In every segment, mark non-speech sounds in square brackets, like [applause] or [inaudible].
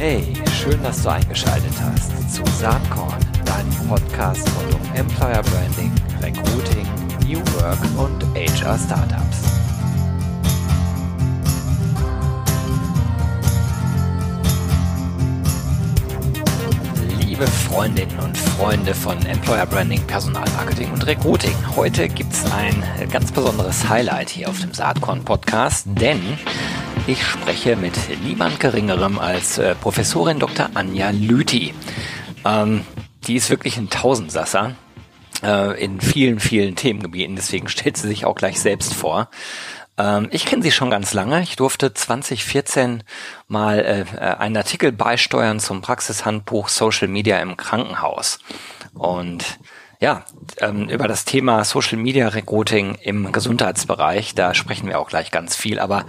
Hey, schön, dass du eingeschaltet hast zu Saatkorn, deinem Podcast rund um Employer Branding, Recruiting, New Work und HR Startups. Liebe Freundinnen und Freunde von Employer Branding, Personalmarketing und Recruiting. Heute gibt es ein ganz besonderes Highlight hier auf dem Saatkorn Podcast, denn ich spreche mit niemand Geringerem als äh, Professorin Dr. Anja Lüthi. Ähm, die ist wirklich ein Tausendsasser äh, in vielen, vielen Themengebieten, deswegen stellt sie sich auch gleich selbst vor. Ähm, ich kenne sie schon ganz lange. Ich durfte 2014 mal äh, einen Artikel beisteuern zum Praxishandbuch Social Media im Krankenhaus. Und ja, ähm, über das Thema Social Media Recruiting im Gesundheitsbereich, da sprechen wir auch gleich ganz viel, aber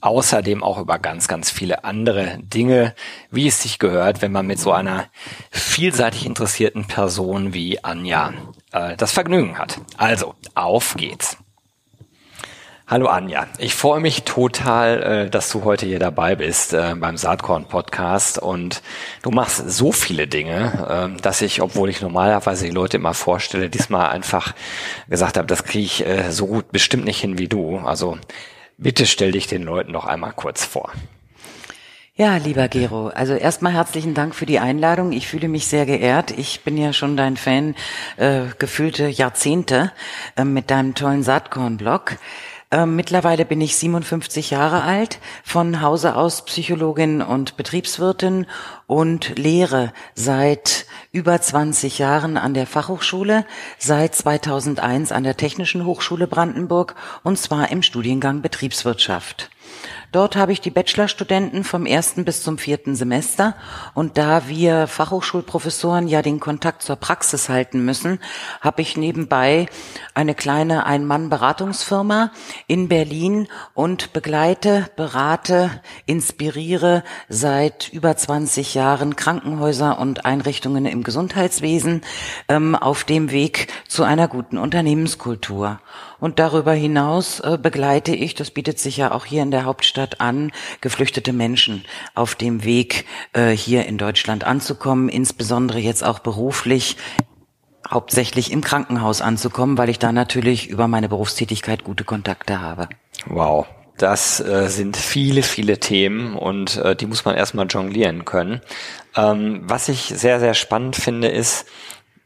außerdem auch über ganz, ganz viele andere Dinge, wie es sich gehört, wenn man mit so einer vielseitig interessierten Person wie Anja äh, das Vergnügen hat. Also, auf geht's. Hallo Anja, ich freue mich total, äh, dass du heute hier dabei bist äh, beim Saatkorn Podcast und du machst so viele Dinge, äh, dass ich, obwohl ich normalerweise die Leute immer vorstelle, diesmal einfach gesagt habe, das kriege ich so gut bestimmt nicht hin wie du. Also bitte stell dich den Leuten noch einmal kurz vor. Ja, lieber Gero, also erstmal herzlichen Dank für die Einladung. Ich fühle mich sehr geehrt. Ich bin ja schon dein Fan, äh, gefühlte Jahrzehnte äh, mit deinem tollen Saatkorn-Blog. Ähm, mittlerweile bin ich 57 Jahre alt, von Hause aus Psychologin und Betriebswirtin und lehre seit über 20 Jahren an der Fachhochschule, seit 2001 an der Technischen Hochschule Brandenburg und zwar im Studiengang Betriebswirtschaft. Dort habe ich die Bachelorstudenten vom ersten bis zum vierten Semester. Und da wir Fachhochschulprofessoren ja den Kontakt zur Praxis halten müssen, habe ich nebenbei eine kleine Ein-Mann-Beratungsfirma in Berlin und begleite, berate, inspiriere seit über 20 Jahren Krankenhäuser und Einrichtungen im Gesundheitswesen ähm, auf dem Weg zu einer guten Unternehmenskultur. Und darüber hinaus äh, begleite ich, das bietet sich ja auch hier in der Hauptstadt an, geflüchtete Menschen auf dem Weg, äh, hier in Deutschland anzukommen, insbesondere jetzt auch beruflich hauptsächlich im Krankenhaus anzukommen, weil ich da natürlich über meine Berufstätigkeit gute Kontakte habe. Wow. Das äh, sind viele, viele Themen und äh, die muss man erstmal jonglieren können. Ähm, was ich sehr, sehr spannend finde, ist,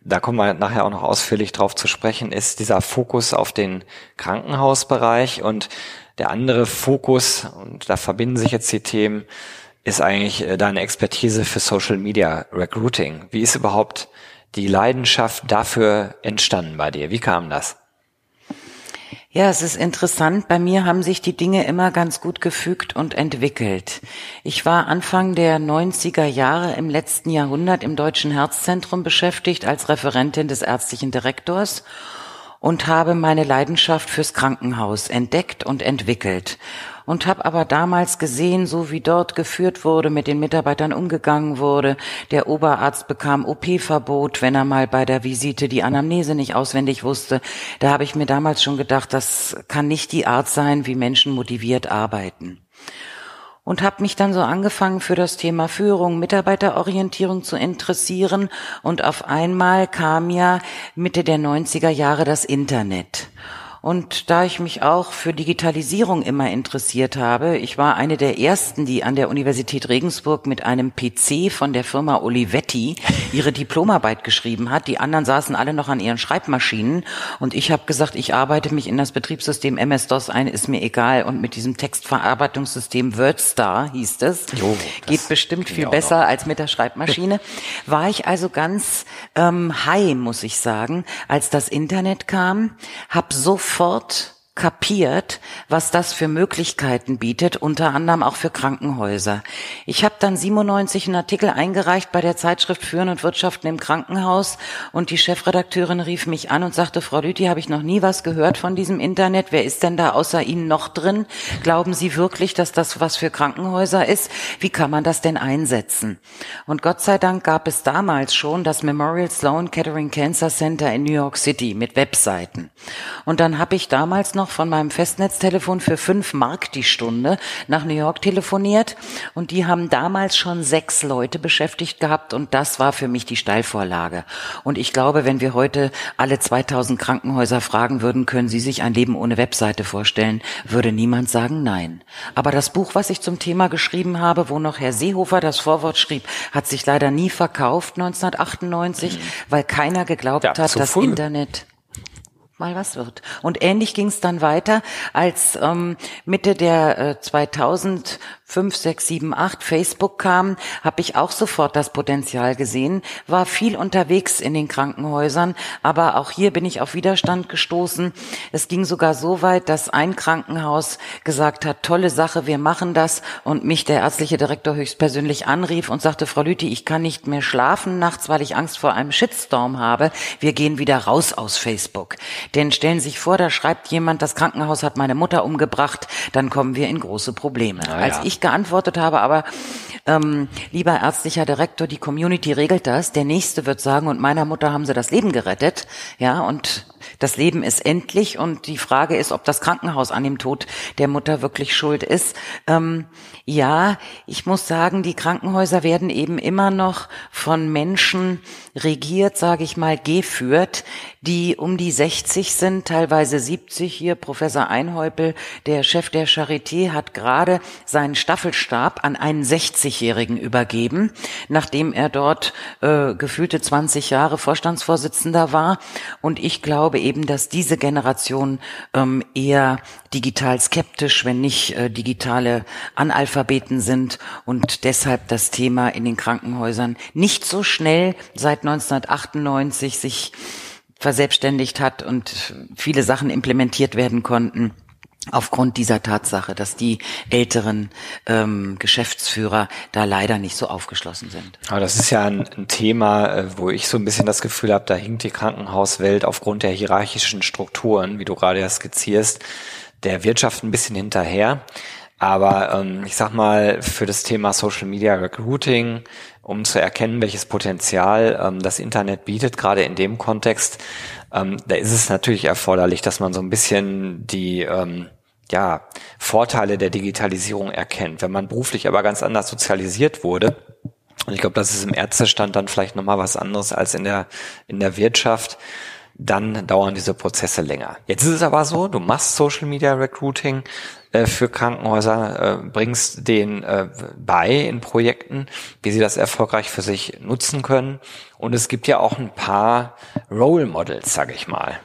da kommen wir nachher auch noch ausführlich drauf zu sprechen, ist dieser Fokus auf den Krankenhausbereich und der andere Fokus, und da verbinden sich jetzt die Themen, ist eigentlich äh, deine Expertise für Social Media Recruiting. Wie ist überhaupt die Leidenschaft dafür entstanden bei dir? Wie kam das? Ja, es ist interessant. Bei mir haben sich die Dinge immer ganz gut gefügt und entwickelt. Ich war Anfang der 90er Jahre im letzten Jahrhundert im Deutschen Herzzentrum beschäftigt als Referentin des ärztlichen Direktors und habe meine Leidenschaft fürs Krankenhaus entdeckt und entwickelt und habe aber damals gesehen, so wie dort geführt wurde, mit den Mitarbeitern umgegangen wurde. Der Oberarzt bekam OP-Verbot, wenn er mal bei der Visite die Anamnese nicht auswendig wusste. Da habe ich mir damals schon gedacht, das kann nicht die Art sein, wie Menschen motiviert arbeiten und habe mich dann so angefangen für das Thema Führung, Mitarbeiterorientierung zu interessieren und auf einmal kam ja Mitte der 90er Jahre das Internet. Und da ich mich auch für Digitalisierung immer interessiert habe, ich war eine der ersten, die an der Universität Regensburg mit einem PC von der Firma Olivetti ihre Diplomarbeit geschrieben hat. Die anderen saßen alle noch an ihren Schreibmaschinen und ich habe gesagt, ich arbeite mich in das Betriebssystem MS-DOS ein, ist mir egal. Und mit diesem Textverarbeitungssystem WordStar hieß es, jo, geht bestimmt viel besser noch. als mit der Schreibmaschine, [laughs] war ich also ganz ähm, high, muss ich sagen, als das Internet kam, habe sofort sofort kapiert, was das für Möglichkeiten bietet, unter anderem auch für Krankenhäuser. Ich habe dann 97 einen Artikel eingereicht bei der Zeitschrift Führen und Wirtschaften im Krankenhaus und die Chefredakteurin rief mich an und sagte, Frau Lüthi, habe ich noch nie was gehört von diesem Internet. Wer ist denn da außer Ihnen noch drin? Glauben Sie wirklich, dass das was für Krankenhäuser ist? Wie kann man das denn einsetzen? Und Gott sei Dank gab es damals schon das Memorial Sloan Kettering Cancer Center in New York City mit Webseiten. Und dann habe ich damals noch noch von meinem Festnetztelefon für fünf Mark die Stunde nach New York telefoniert und die haben damals schon sechs Leute beschäftigt gehabt und das war für mich die Steilvorlage. Und ich glaube, wenn wir heute alle 2000 Krankenhäuser fragen würden, können Sie sich ein Leben ohne Webseite vorstellen, würde niemand sagen nein. Aber das Buch, was ich zum Thema geschrieben habe, wo noch Herr Seehofer das Vorwort schrieb, hat sich leider nie verkauft 1998, mhm. weil keiner geglaubt ja, hat, dass früh. Internet mal was wird. Und ähnlich ging es dann weiter, als ähm, Mitte der äh, 2000 5, 6, 7, 8 Facebook kam, habe ich auch sofort das Potenzial gesehen, war viel unterwegs in den Krankenhäusern, aber auch hier bin ich auf Widerstand gestoßen. Es ging sogar so weit, dass ein Krankenhaus gesagt hat, tolle Sache, wir machen das und mich der ärztliche Direktor höchstpersönlich anrief und sagte, Frau Lüthi, ich kann nicht mehr schlafen nachts, weil ich Angst vor einem Shitstorm habe. Wir gehen wieder raus aus Facebook. Denn stellen Sie sich vor, da schreibt jemand, das Krankenhaus hat meine Mutter umgebracht, dann kommen wir in große Probleme. Ja. Als ich geantwortet habe, aber ähm, lieber ärztlicher Direktor, die Community regelt das. Der nächste wird sagen, und meiner Mutter haben sie das Leben gerettet, ja, und das Leben ist endlich und die Frage ist, ob das Krankenhaus an dem Tod der Mutter wirklich schuld ist. Ähm, ja, ich muss sagen, die Krankenhäuser werden eben immer noch von Menschen regiert, sage ich mal, geführt, die um die 60 sind, teilweise 70. Hier Professor Einhäupel, der Chef der Charité, hat gerade seinen Staffelstab an einen 60-Jährigen übergeben, nachdem er dort äh, gefühlte 20 Jahre Vorstandsvorsitzender war. Und ich glaube eben, dass diese Generation ähm, eher digital skeptisch, wenn nicht äh, digitale Analphabeten sind und deshalb das Thema in den Krankenhäusern nicht so schnell seit 1998 sich verselbstständigt hat und viele Sachen implementiert werden konnten aufgrund dieser Tatsache, dass die älteren ähm, Geschäftsführer da leider nicht so aufgeschlossen sind. Aber das ist ja ein, ein Thema, äh, wo ich so ein bisschen das Gefühl habe, da hinkt die Krankenhauswelt aufgrund der hierarchischen Strukturen, wie du gerade ja skizzierst, der Wirtschaft ein bisschen hinterher. Aber ähm, ich sag mal, für das Thema Social Media Recruiting, um zu erkennen, welches Potenzial ähm, das Internet bietet, gerade in dem Kontext, ähm, da ist es natürlich erforderlich, dass man so ein bisschen die ähm, ja, Vorteile der Digitalisierung erkennt. Wenn man beruflich aber ganz anders sozialisiert wurde, und ich glaube, das ist im Ärztestand dann vielleicht nochmal was anderes als in der, in der Wirtschaft, dann dauern diese Prozesse länger. Jetzt ist es aber so, du machst Social Media Recruiting äh, für Krankenhäuser, äh, bringst denen äh, bei in Projekten, wie sie das erfolgreich für sich nutzen können. Und es gibt ja auch ein paar Role Models, sag ich mal.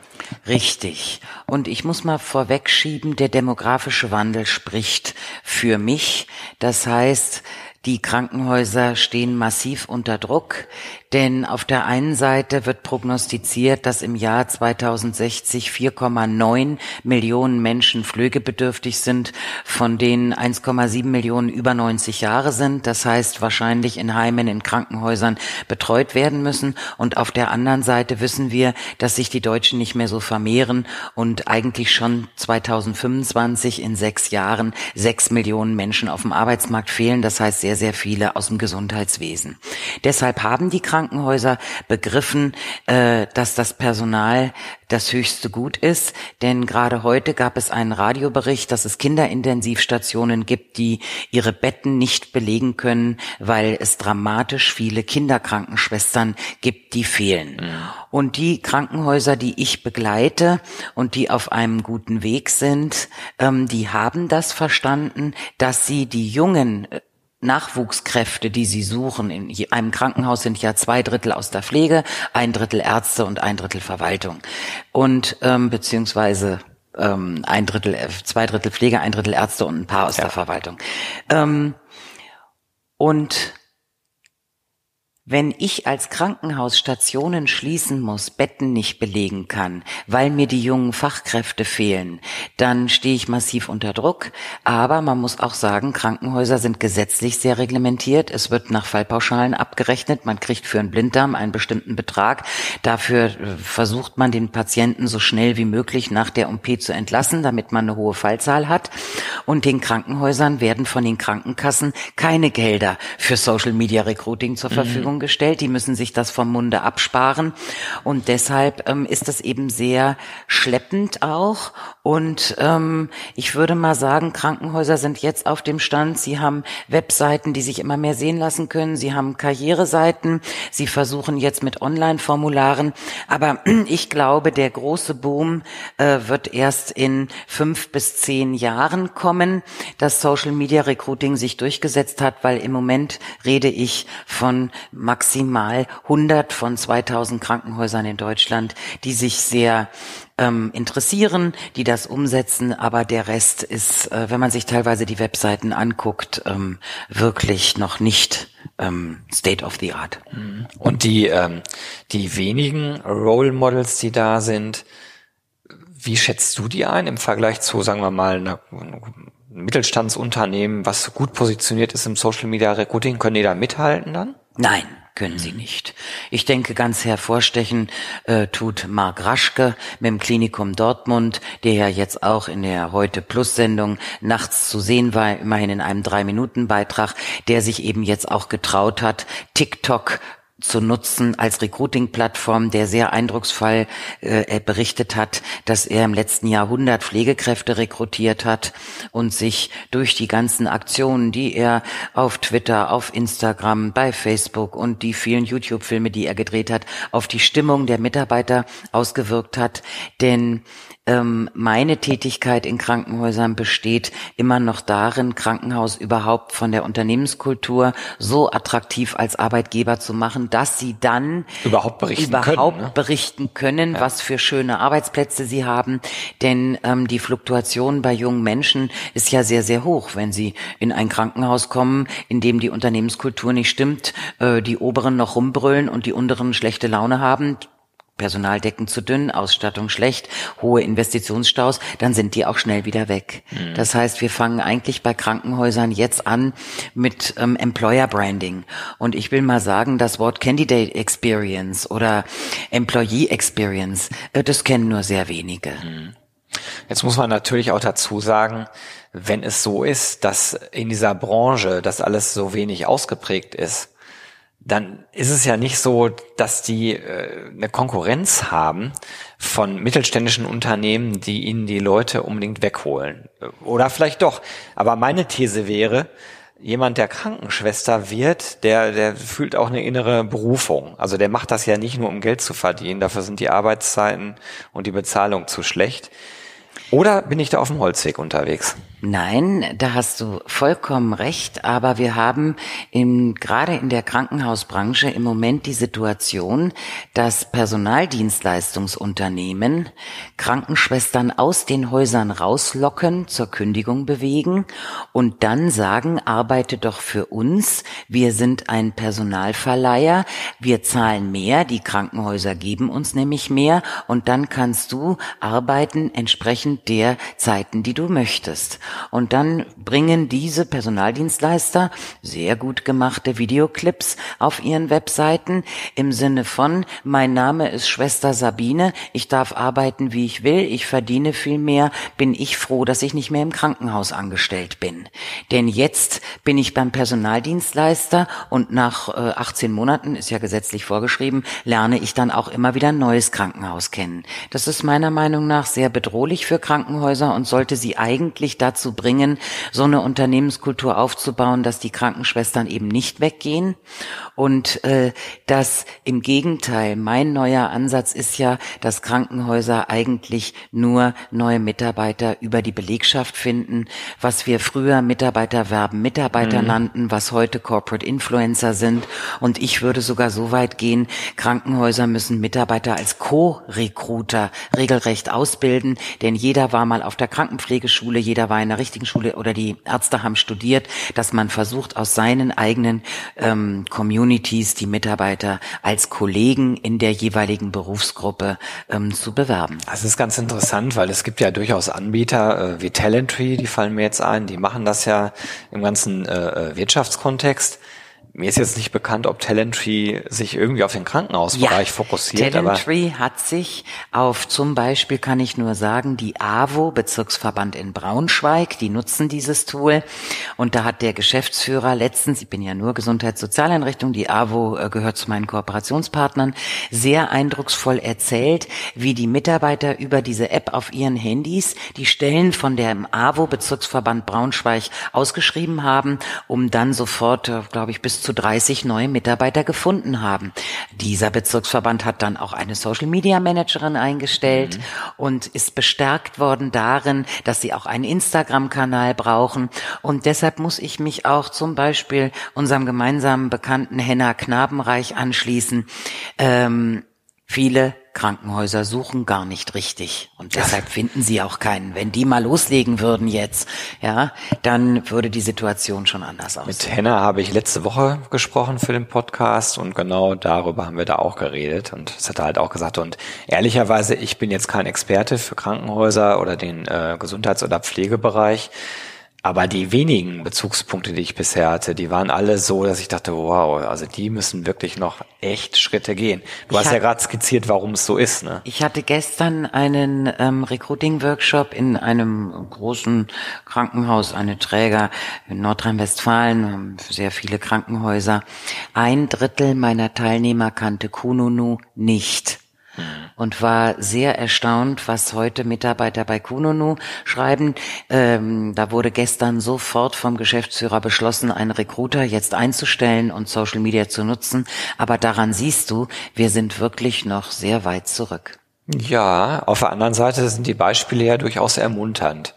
Richtig. Und ich muss mal vorwegschieben, der demografische Wandel spricht für mich. Das heißt, die Krankenhäuser stehen massiv unter Druck. Denn auf der einen Seite wird prognostiziert, dass im Jahr 2060 4,9 Millionen Menschen pflegebedürftig sind, von denen 1,7 Millionen über 90 Jahre sind. Das heißt, wahrscheinlich in Heimen, in Krankenhäusern betreut werden müssen. Und auf der anderen Seite wissen wir, dass sich die Deutschen nicht mehr so vermehren und eigentlich schon 2025 in sechs Jahren sechs Millionen Menschen auf dem Arbeitsmarkt fehlen. Das heißt, sehr, sehr viele aus dem Gesundheitswesen. Deshalb haben die Krankenhäuser begriffen, äh, dass das Personal das höchste Gut ist. Denn gerade heute gab es einen Radiobericht, dass es Kinderintensivstationen gibt, die ihre Betten nicht belegen können, weil es dramatisch viele Kinderkrankenschwestern gibt, die fehlen. Mhm. Und die Krankenhäuser, die ich begleite und die auf einem guten Weg sind, ähm, die haben das verstanden, dass sie die jungen äh, Nachwuchskräfte, die sie suchen. In einem Krankenhaus sind ja zwei Drittel aus der Pflege, ein Drittel Ärzte und ein Drittel Verwaltung. Und ähm, beziehungsweise ähm, ein Drittel, äh, zwei Drittel Pflege, ein Drittel Ärzte und ein paar aus ja. der Verwaltung. Ähm, und wenn ich als Krankenhaus Stationen schließen muss, Betten nicht belegen kann, weil mir die jungen Fachkräfte fehlen, dann stehe ich massiv unter Druck. Aber man muss auch sagen, Krankenhäuser sind gesetzlich sehr reglementiert. Es wird nach Fallpauschalen abgerechnet. Man kriegt für einen Blinddarm einen bestimmten Betrag. Dafür äh, versucht man den Patienten so schnell wie möglich nach der OP zu entlassen, damit man eine hohe Fallzahl hat. Und den Krankenhäusern werden von den Krankenkassen keine Gelder für Social Media Recruiting zur mhm. Verfügung gestellt. Die müssen sich das vom Munde absparen. Und deshalb ähm, ist das eben sehr schleppend auch. Und ähm, ich würde mal sagen, Krankenhäuser sind jetzt auf dem Stand. Sie haben Webseiten, die sich immer mehr sehen lassen können. Sie haben Karriereseiten. Sie versuchen jetzt mit Online-Formularen. Aber [clears throat] ich glaube, der große Boom äh, wird erst in fünf bis zehn Jahren kommen, dass Social Media Recruiting sich durchgesetzt hat, weil im Moment rede ich von maximal 100 von 2000 Krankenhäusern in Deutschland, die sich sehr ähm, interessieren, die das umsetzen, aber der Rest ist, äh, wenn man sich teilweise die Webseiten anguckt, ähm, wirklich noch nicht ähm, State of the Art. Mhm. Und die, ähm, die wenigen Role Models, die da sind, wie schätzt du die ein im Vergleich zu, sagen wir mal, einer Mittelstandsunternehmen, was gut positioniert ist im Social Media Recruiting, können die da mithalten dann? Nein, können sie nicht. Ich denke, ganz hervorstechen äh, tut Marc Raschke mit dem Klinikum Dortmund, der ja jetzt auch in der Heute Plus Sendung nachts zu sehen war, immerhin in einem Drei-Minuten-Beitrag, der sich eben jetzt auch getraut hat, TikTok zu nutzen als Recruiting-Plattform, der sehr eindrucksvoll äh, berichtet hat, dass er im letzten Jahr 100 Pflegekräfte rekrutiert hat und sich durch die ganzen Aktionen, die er auf Twitter, auf Instagram, bei Facebook und die vielen YouTube-Filme, die er gedreht hat, auf die Stimmung der Mitarbeiter ausgewirkt hat. Denn meine Tätigkeit in Krankenhäusern besteht immer noch darin, Krankenhaus überhaupt von der Unternehmenskultur so attraktiv als Arbeitgeber zu machen, dass sie dann überhaupt berichten überhaupt können, ne? berichten können ja. was für schöne Arbeitsplätze sie haben. Denn ähm, die Fluktuation bei jungen Menschen ist ja sehr, sehr hoch, wenn sie in ein Krankenhaus kommen, in dem die Unternehmenskultur nicht stimmt, äh, die Oberen noch rumbrüllen und die Unteren schlechte Laune haben Personaldecken zu dünn, Ausstattung schlecht, hohe Investitionsstaus, dann sind die auch schnell wieder weg. Mhm. Das heißt, wir fangen eigentlich bei Krankenhäusern jetzt an mit ähm, Employer Branding. Und ich will mal sagen, das Wort Candidate Experience oder Employee Experience, äh, das kennen nur sehr wenige. Mhm. Jetzt muss man natürlich auch dazu sagen, wenn es so ist, dass in dieser Branche das alles so wenig ausgeprägt ist, dann ist es ja nicht so, dass die äh, eine Konkurrenz haben von mittelständischen Unternehmen, die ihnen die Leute unbedingt wegholen. Oder vielleicht doch. Aber meine These wäre, jemand, der Krankenschwester wird, der, der fühlt auch eine innere Berufung. Also der macht das ja nicht nur, um Geld zu verdienen. Dafür sind die Arbeitszeiten und die Bezahlung zu schlecht. Oder bin ich da auf dem Holzweg unterwegs? Nein, da hast du vollkommen recht, aber wir haben im, gerade in der Krankenhausbranche im Moment die Situation, dass Personaldienstleistungsunternehmen Krankenschwestern aus den Häusern rauslocken, zur Kündigung bewegen und dann sagen, arbeite doch für uns, wir sind ein Personalverleiher, wir zahlen mehr, die Krankenhäuser geben uns nämlich mehr und dann kannst du arbeiten entsprechend der Zeiten, die du möchtest. Und dann bringen diese Personaldienstleister sehr gut gemachte Videoclips auf ihren Webseiten im Sinne von, mein Name ist Schwester Sabine, ich darf arbeiten, wie ich will, ich verdiene viel mehr, bin ich froh, dass ich nicht mehr im Krankenhaus angestellt bin. Denn jetzt bin ich beim Personaldienstleister und nach äh, 18 Monaten, ist ja gesetzlich vorgeschrieben, lerne ich dann auch immer wieder ein neues Krankenhaus kennen. Das ist meiner Meinung nach sehr bedrohlich für Krankenhäuser und sollte sie eigentlich dazu dazu bringen, so eine Unternehmenskultur aufzubauen, dass die Krankenschwestern eben nicht weggehen. Und äh, dass im Gegenteil mein neuer Ansatz ist ja, dass Krankenhäuser eigentlich nur neue Mitarbeiter über die Belegschaft finden, was wir früher Mitarbeiterwerben Mitarbeiter mhm. nannten, was heute Corporate Influencer sind. Und ich würde sogar so weit gehen, Krankenhäuser müssen Mitarbeiter als Co-Recruiter regelrecht ausbilden, denn jeder war mal auf der Krankenpflegeschule, jeder war in der richtigen Schule oder die Ärzte haben studiert, dass man versucht aus seinen eigenen ähm, Communities, die Mitarbeiter als Kollegen in der jeweiligen Berufsgruppe ähm, zu bewerben. Das ist ganz interessant, weil es gibt ja durchaus Anbieter äh, wie Talentry, die fallen mir jetzt ein, die machen das ja im ganzen äh, äh Wirtschaftskontext. Mir ist jetzt nicht bekannt, ob Talentry sich irgendwie auf den Krankenhausbereich ja, fokussiert. Talentry hat sich auf zum Beispiel, kann ich nur sagen, die AWO, Bezirksverband in Braunschweig, die nutzen dieses Tool. Und da hat der Geschäftsführer letztens, ich bin ja nur Gesundheitssozialeinrichtung, die AWO äh, gehört zu meinen Kooperationspartnern, sehr eindrucksvoll erzählt, wie die Mitarbeiter über diese App auf ihren Handys die Stellen von dem AWO, Bezirksverband Braunschweig, ausgeschrieben haben, um dann sofort, äh, glaube ich, bis zu 30 neue Mitarbeiter gefunden haben. Dieser Bezirksverband hat dann auch eine Social Media Managerin eingestellt mhm. und ist bestärkt worden darin, dass sie auch einen Instagram-Kanal brauchen. Und deshalb muss ich mich auch zum Beispiel unserem gemeinsamen Bekannten Henna Knabenreich anschließen. Ähm, viele Krankenhäuser suchen gar nicht richtig und deshalb finden sie auch keinen. Wenn die mal loslegen würden jetzt, ja, dann würde die Situation schon anders aussehen. Mit Henna habe ich letzte Woche gesprochen für den Podcast und genau darüber haben wir da auch geredet und das hat er halt auch gesagt und ehrlicherweise, ich bin jetzt kein Experte für Krankenhäuser oder den äh, Gesundheits- oder Pflegebereich. Aber die wenigen Bezugspunkte, die ich bisher hatte, die waren alle so, dass ich dachte, wow, also die müssen wirklich noch echt Schritte gehen. Du ich hast ja gerade skizziert, warum es so ist. Ne? Ich hatte gestern einen ähm, Recruiting-Workshop in einem großen Krankenhaus, eine Träger in Nordrhein-Westfalen, sehr viele Krankenhäuser. Ein Drittel meiner Teilnehmer kannte Kununu nicht und war sehr erstaunt, was heute Mitarbeiter bei Kununu schreiben. Ähm, da wurde gestern sofort vom Geschäftsführer beschlossen, einen Recruiter jetzt einzustellen und Social Media zu nutzen. Aber daran siehst du, wir sind wirklich noch sehr weit zurück. Ja, auf der anderen Seite sind die Beispiele ja durchaus ermunternd.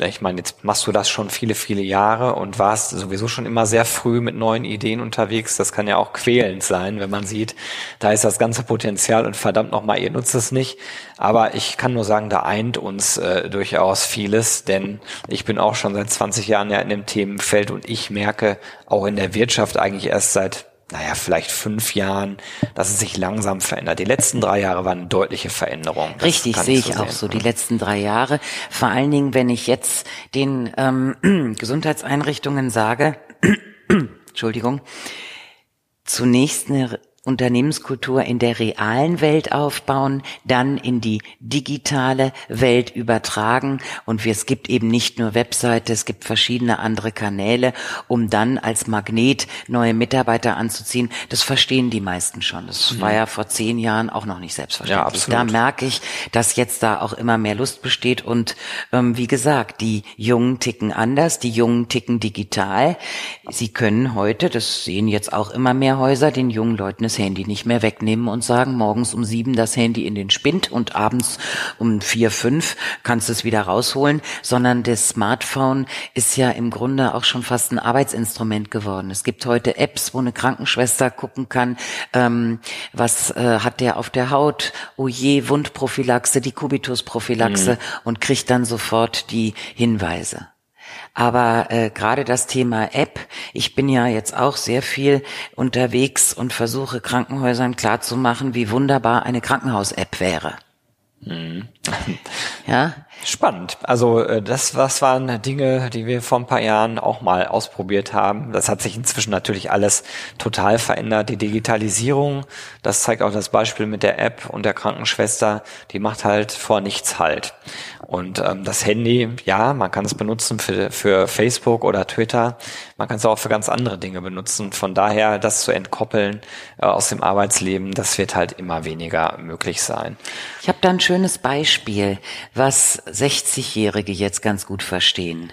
Ich meine, jetzt machst du das schon viele, viele Jahre und warst sowieso schon immer sehr früh mit neuen Ideen unterwegs. Das kann ja auch quälend sein, wenn man sieht, da ist das ganze Potenzial und verdammt nochmal, ihr nutzt es nicht. Aber ich kann nur sagen, da eint uns äh, durchaus vieles, denn ich bin auch schon seit 20 Jahren ja in dem Themenfeld und ich merke auch in der Wirtschaft eigentlich erst seit naja, vielleicht fünf Jahren, dass es sich langsam verändert. Die letzten drei Jahre waren eine deutliche Veränderung. Das Richtig, sehe ich so auch so. Die letzten drei Jahre. Vor allen Dingen, wenn ich jetzt den ähm, [clears throat] Gesundheitseinrichtungen sage, [clears throat] Entschuldigung, zunächst eine Unternehmenskultur in der realen Welt aufbauen, dann in die digitale Welt übertragen und es gibt eben nicht nur Webseite, es gibt verschiedene andere Kanäle, um dann als Magnet neue Mitarbeiter anzuziehen. Das verstehen die meisten schon. Das mhm. war ja vor zehn Jahren auch noch nicht selbstverständlich. Ja, da merke ich, dass jetzt da auch immer mehr Lust besteht und ähm, wie gesagt, die Jungen ticken anders, die Jungen ticken digital. Sie können heute, das sehen jetzt auch immer mehr Häuser, den jungen Leuten das Handy nicht mehr wegnehmen und sagen, morgens um sieben das Handy in den Spind und abends um vier, fünf kannst du es wieder rausholen, sondern das Smartphone ist ja im Grunde auch schon fast ein Arbeitsinstrument geworden. Es gibt heute Apps, wo eine Krankenschwester gucken kann, ähm, was äh, hat der auf der Haut, oh je, Wundprophylaxe, die Kubitusprophylaxe mhm. und kriegt dann sofort die Hinweise. Aber äh, gerade das Thema App, ich bin ja jetzt auch sehr viel unterwegs und versuche Krankenhäusern klarzumachen, wie wunderbar eine Krankenhaus-App wäre. Mhm. Ja. Spannend. Also äh, das, was waren Dinge, die wir vor ein paar Jahren auch mal ausprobiert haben. Das hat sich inzwischen natürlich alles total verändert. Die Digitalisierung, das zeigt auch das Beispiel mit der App und der Krankenschwester, die macht halt vor nichts halt. Und ähm, das Handy, ja, man kann es benutzen für, für Facebook oder Twitter. Man kann es auch für ganz andere Dinge benutzen. Von daher, das zu entkoppeln äh, aus dem Arbeitsleben, das wird halt immer weniger möglich sein. Ich habe da ein schönes Beispiel, was 60-Jährige jetzt ganz gut verstehen.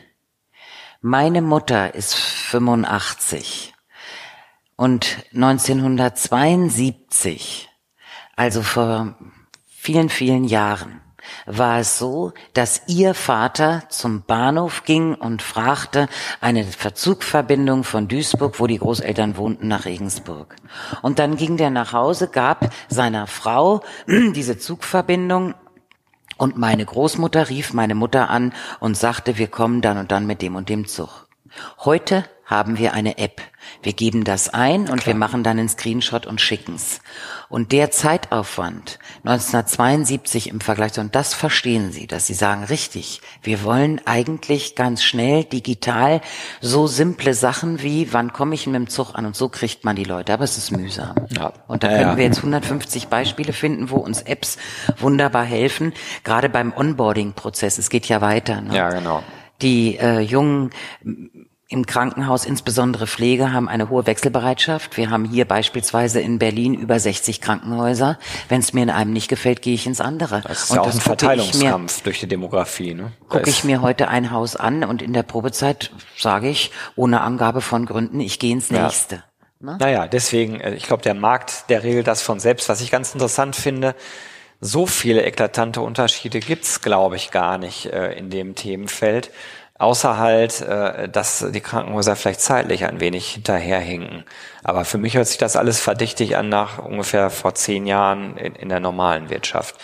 Meine Mutter ist 85 und 1972, also vor vielen, vielen Jahren, war es so, dass ihr Vater zum Bahnhof ging und fragte eine Verzugverbindung von Duisburg, wo die Großeltern wohnten, nach Regensburg. Und dann ging der nach Hause, gab seiner Frau [clears throat] diese Zugverbindung und meine Großmutter rief meine Mutter an und sagte, wir kommen dann und dann mit dem und dem Zug. Heute haben wir eine App. Wir geben das ein und Klar. wir machen dann einen Screenshot und schicken's. Und der Zeitaufwand 1972 im Vergleich zu, und das verstehen Sie, dass Sie sagen, richtig, wir wollen eigentlich ganz schnell digital so simple Sachen wie, wann komme ich mit dem Zug an und so kriegt man die Leute, aber es ist mühsam. Ja. Und da ja, können wir jetzt 150 Beispiele finden, wo uns Apps wunderbar helfen, gerade beim Onboarding-Prozess. Es geht ja weiter. Ne? Ja, genau. Die äh, jungen im Krankenhaus, insbesondere Pflege, haben eine hohe Wechselbereitschaft. Wir haben hier beispielsweise in Berlin über 60 Krankenhäuser. Wenn es mir in einem nicht gefällt, gehe ich ins andere. Das ist und ja auch ein Verteilungskampf mir, durch die Demografie. Ne? Gucke ich mir heute ein Haus an und in der Probezeit sage ich, ohne Angabe von Gründen, ich gehe ins nächste. Ja. Ne? Naja, deswegen, äh, ich glaube, der Markt, der regelt das von selbst. Was ich ganz interessant finde, so viele eklatante Unterschiede gibt's, glaube ich, gar nicht äh, in dem Themenfeld. Außer halt, äh, dass die Krankenhäuser vielleicht zeitlich ein wenig hinterherhinken. Aber für mich hört sich das alles verdächtig an nach ungefähr vor zehn Jahren in, in der normalen Wirtschaft.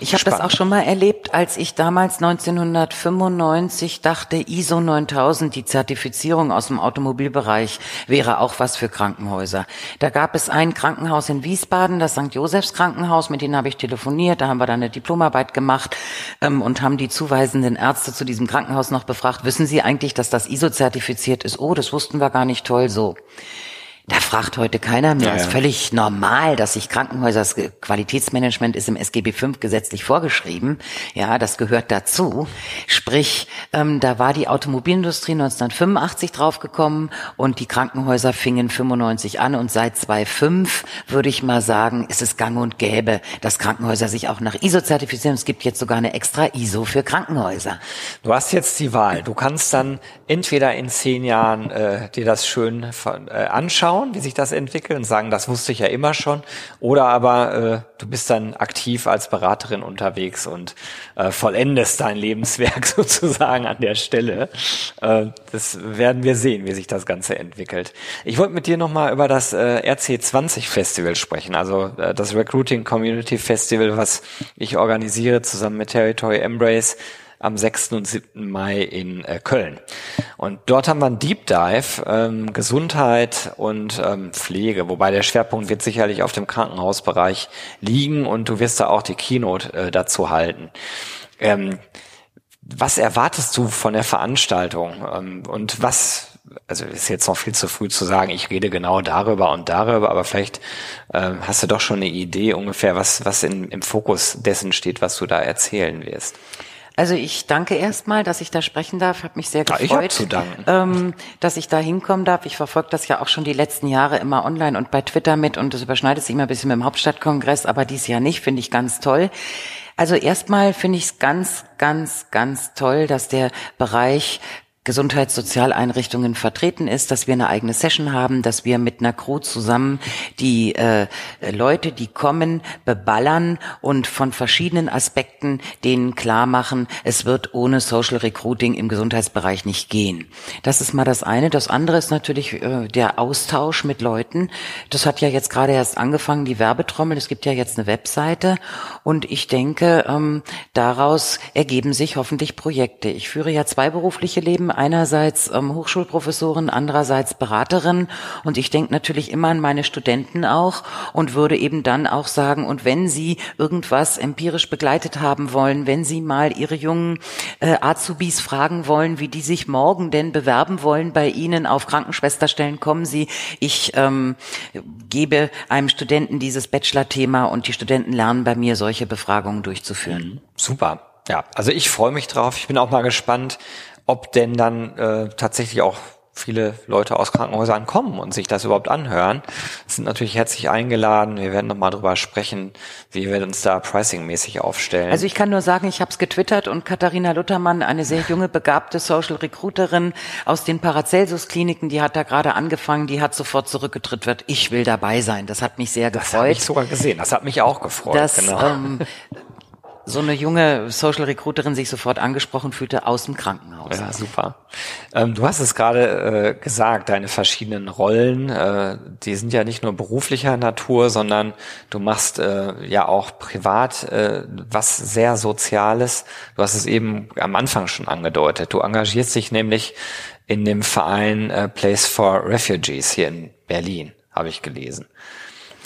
Ich habe das auch schon mal erlebt, als ich damals 1995 dachte, ISO 9000, die Zertifizierung aus dem Automobilbereich, wäre auch was für Krankenhäuser. Da gab es ein Krankenhaus in Wiesbaden, das St. Josephs Krankenhaus, mit denen habe ich telefoniert, da haben wir dann eine Diplomarbeit gemacht ähm, und haben die zuweisenden Ärzte zu diesem Krankenhaus noch befragt, wissen Sie eigentlich, dass das ISO zertifiziert ist? Oh, das wussten wir gar nicht, toll, so. Da fragt heute keiner mehr. Ja, ja. ist völlig normal, dass sich Krankenhäuser, das Qualitätsmanagement ist im SGB V gesetzlich vorgeschrieben. Ja, das gehört dazu. Sprich, ähm, da war die Automobilindustrie 1985 draufgekommen und die Krankenhäuser fingen 95 an und seit 2005 würde ich mal sagen, ist es gang und gäbe, dass Krankenhäuser sich auch nach ISO zertifizieren. Es gibt jetzt sogar eine extra ISO für Krankenhäuser. Du hast jetzt die Wahl. Du kannst dann entweder in zehn Jahren äh, dir das schön äh, anschauen schauen, wie sich das entwickelt und sagen, das wusste ich ja immer schon. Oder aber äh, du bist dann aktiv als Beraterin unterwegs und äh, vollendest dein Lebenswerk [laughs] sozusagen an der Stelle. Äh, das werden wir sehen, wie sich das Ganze entwickelt. Ich wollte mit dir nochmal über das äh, RC20 Festival sprechen, also äh, das Recruiting Community Festival, was ich organisiere zusammen mit Territory Embrace am 6. und 7. Mai in äh, Köln. Und dort haben wir einen Deep Dive, ähm, Gesundheit und ähm, Pflege, wobei der Schwerpunkt wird sicherlich auf dem Krankenhausbereich liegen und du wirst da auch die Keynote äh, dazu halten. Ähm, was erwartest du von der Veranstaltung ähm, und was also ist jetzt noch viel zu früh zu sagen, ich rede genau darüber und darüber, aber vielleicht äh, hast du doch schon eine Idee ungefähr, was, was in, im Fokus dessen steht, was du da erzählen wirst. Also ich danke erstmal, dass ich da sprechen darf. Habe mich sehr gefreut, ja, ich zu danken. Ähm, dass ich da hinkommen darf. Ich verfolge das ja auch schon die letzten Jahre immer online und bei Twitter mit und das überschneidet sich immer ein bisschen mit dem Hauptstadtkongress, aber dies Jahr nicht, finde ich ganz toll. Also erstmal finde ich es ganz, ganz, ganz toll, dass der Bereich Gesundheitssozialeinrichtungen vertreten ist, dass wir eine eigene Session haben, dass wir mit einer Crew zusammen die äh, Leute, die kommen, beballern und von verschiedenen Aspekten denen klar machen, es wird ohne Social Recruiting im Gesundheitsbereich nicht gehen. Das ist mal das eine. Das andere ist natürlich äh, der Austausch mit Leuten. Das hat ja jetzt gerade erst angefangen, die Werbetrommel. Es gibt ja jetzt eine Webseite und ich denke, ähm, daraus ergeben sich hoffentlich Projekte. Ich führe ja zwei berufliche Leben einerseits ähm, Hochschulprofessorin, andererseits Beraterin und ich denke natürlich immer an meine Studenten auch und würde eben dann auch sagen, und wenn Sie irgendwas empirisch begleitet haben wollen, wenn Sie mal Ihre jungen äh, Azubis fragen wollen, wie die sich morgen denn bewerben wollen bei Ihnen auf Krankenschwesterstellen, kommen Sie. Ich ähm, gebe einem Studenten dieses Bachelor-Thema und die Studenten lernen bei mir solche Befragungen durchzuführen. Super. Ja, also ich freue mich drauf. Ich bin auch mal gespannt, ob denn dann äh, tatsächlich auch viele Leute aus Krankenhäusern kommen und sich das überhaupt anhören. Sind natürlich herzlich eingeladen. Wir werden nochmal drüber sprechen, wie wir uns da pricingmäßig aufstellen. Also ich kann nur sagen, ich habe es getwittert und Katharina Luthermann, eine sehr junge, begabte Social Recruiterin aus den Paracelsus-Kliniken, die hat da gerade angefangen, die hat sofort zurückgetritt wird. Ich will dabei sein. Das hat mich sehr gefreut. Das habe ich sogar gesehen. Das hat mich auch gefreut. Das, genau. ähm, [laughs] so eine junge Social Recruiterin sich sofort angesprochen fühlte aus dem Krankenhaus. Ja, super. Ähm, du hast es gerade äh, gesagt, deine verschiedenen Rollen, äh, die sind ja nicht nur beruflicher Natur, sondern du machst äh, ja auch privat äh, was sehr Soziales. Du hast es eben am Anfang schon angedeutet. Du engagierst dich nämlich in dem Verein äh, Place for Refugees hier in Berlin, habe ich gelesen.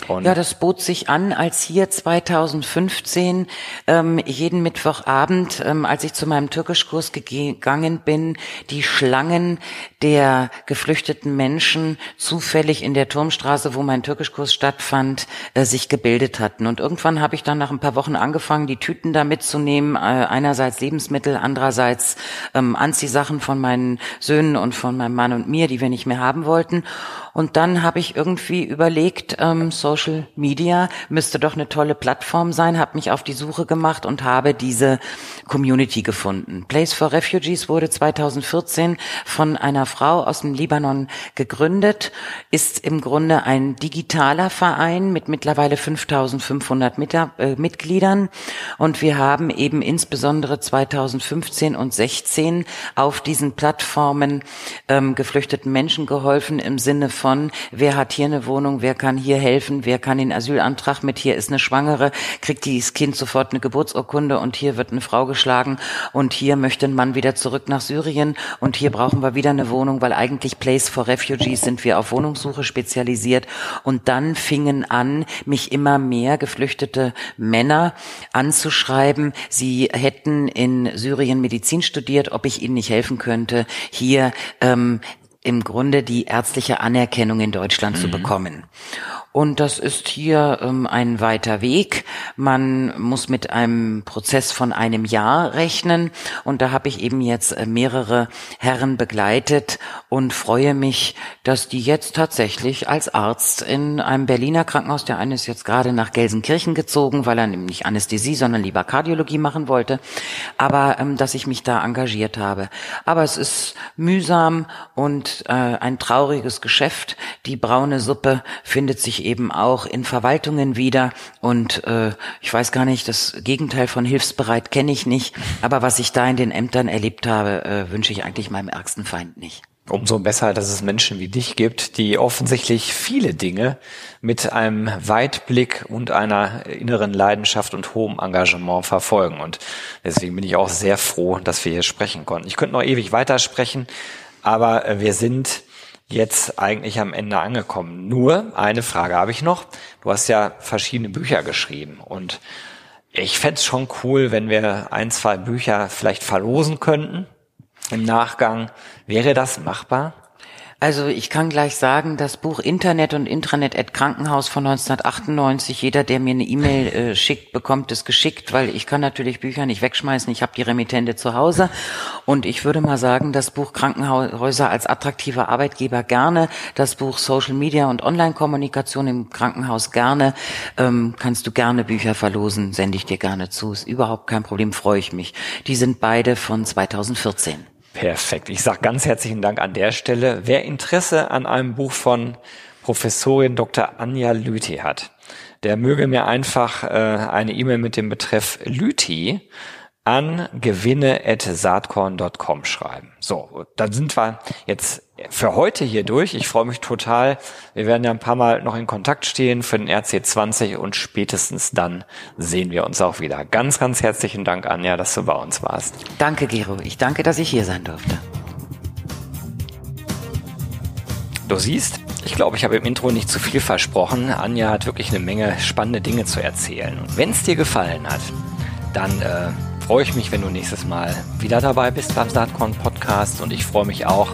Und ja, das bot sich an, als hier 2015 ähm, jeden Mittwochabend, ähm, als ich zu meinem Türkischkurs gegangen bin, die Schlangen der geflüchteten Menschen zufällig in der Turmstraße, wo mein Türkischkurs stattfand, äh, sich gebildet hatten. Und irgendwann habe ich dann nach ein paar Wochen angefangen, die Tüten da mitzunehmen. Äh, einerseits Lebensmittel, andererseits ähm, Anziehsachen von meinen Söhnen und von meinem Mann und mir, die wir nicht mehr haben wollten. Und dann habe ich irgendwie überlegt, ähm, Social Media müsste doch eine tolle Plattform sein, habe mich auf die Suche gemacht und habe diese Community gefunden. Place for Refugees wurde 2014 von einer Frau aus dem Libanon gegründet, ist im Grunde ein digitaler Verein mit mittlerweile 5500 Mit äh, Mitgliedern. Und wir haben eben insbesondere 2015 und 16 auf diesen Plattformen ähm, geflüchteten Menschen geholfen im Sinne von wer hat hier eine Wohnung, wer kann hier helfen, wer kann den Asylantrag mit, hier ist eine Schwangere, kriegt dieses Kind sofort eine Geburtsurkunde und hier wird eine Frau geschlagen und hier möchte ein Mann wieder zurück nach Syrien und hier brauchen wir wieder eine Wohnung, weil eigentlich Place for Refugees sind wir auf Wohnungssuche spezialisiert und dann fingen an, mich immer mehr geflüchtete Männer anzuschreiben, sie hätten in Syrien Medizin studiert, ob ich ihnen nicht helfen könnte, hier ähm, im Grunde die ärztliche Anerkennung in Deutschland mhm. zu bekommen. Und das ist hier ähm, ein weiter Weg. Man muss mit einem Prozess von einem Jahr rechnen. Und da habe ich eben jetzt äh, mehrere Herren begleitet und freue mich, dass die jetzt tatsächlich als Arzt in einem Berliner Krankenhaus, der eine ist jetzt gerade nach Gelsenkirchen gezogen, weil er nicht Anästhesie, sondern lieber Kardiologie machen wollte, aber ähm, dass ich mich da engagiert habe. Aber es ist mühsam und äh, ein trauriges Geschäft. Die braune Suppe findet sich eben auch in Verwaltungen wieder. Und äh, ich weiß gar nicht, das Gegenteil von hilfsbereit kenne ich nicht. Aber was ich da in den Ämtern erlebt habe, äh, wünsche ich eigentlich meinem ärgsten Feind nicht. Umso besser, dass es Menschen wie dich gibt, die offensichtlich viele Dinge mit einem Weitblick und einer inneren Leidenschaft und hohem Engagement verfolgen. Und deswegen bin ich auch sehr froh, dass wir hier sprechen konnten. Ich könnte noch ewig weitersprechen, aber äh, wir sind jetzt eigentlich am Ende angekommen. Nur eine Frage habe ich noch. Du hast ja verschiedene Bücher geschrieben und ich fände es schon cool, wenn wir ein, zwei Bücher vielleicht verlosen könnten im Nachgang. Wäre das machbar? Also ich kann gleich sagen, das Buch Internet und Intranet at Krankenhaus von 1998, jeder, der mir eine E-Mail äh, schickt, bekommt es geschickt, weil ich kann natürlich Bücher nicht wegschmeißen, ich habe die Remittente zu Hause und ich würde mal sagen, das Buch Krankenhäuser als attraktiver Arbeitgeber gerne, das Buch Social Media und Online-Kommunikation im Krankenhaus gerne, ähm, kannst du gerne Bücher verlosen, sende ich dir gerne zu, ist überhaupt kein Problem, freue ich mich. Die sind beide von 2014. Perfekt. Ich sage ganz herzlichen Dank an der Stelle. Wer Interesse an einem Buch von Professorin Dr. Anja Lüthi hat, der möge mir einfach äh, eine E-Mail mit dem Betreff Lüthi an gewinne.saatkorn.com schreiben. So, dann sind wir jetzt für heute hier durch. Ich freue mich total. Wir werden ja ein paar Mal noch in Kontakt stehen für den RC20 und spätestens dann sehen wir uns auch wieder. Ganz, ganz herzlichen Dank, Anja, dass du bei uns warst. Danke, Gero. Ich danke, dass ich hier sein durfte. Du siehst, ich glaube, ich habe im Intro nicht zu viel versprochen. Anja hat wirklich eine Menge spannende Dinge zu erzählen. Und wenn es dir gefallen hat, dann äh, freue ich mich, wenn du nächstes Mal wieder dabei bist beim Saatkorn Podcast und ich freue mich auch,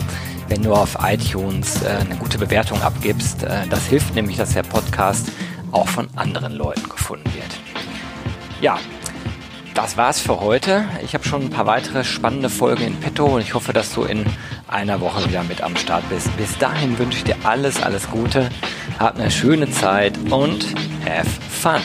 wenn du auf iTunes äh, eine gute Bewertung abgibst. Äh, das hilft nämlich, dass der Podcast auch von anderen Leuten gefunden wird. Ja, das war's für heute. Ich habe schon ein paar weitere spannende Folgen in petto und ich hoffe, dass du in einer Woche wieder mit am Start bist. Bis dahin wünsche ich dir alles, alles Gute. Hab eine schöne Zeit und have fun.